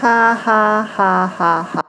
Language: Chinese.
哈哈哈哈哈。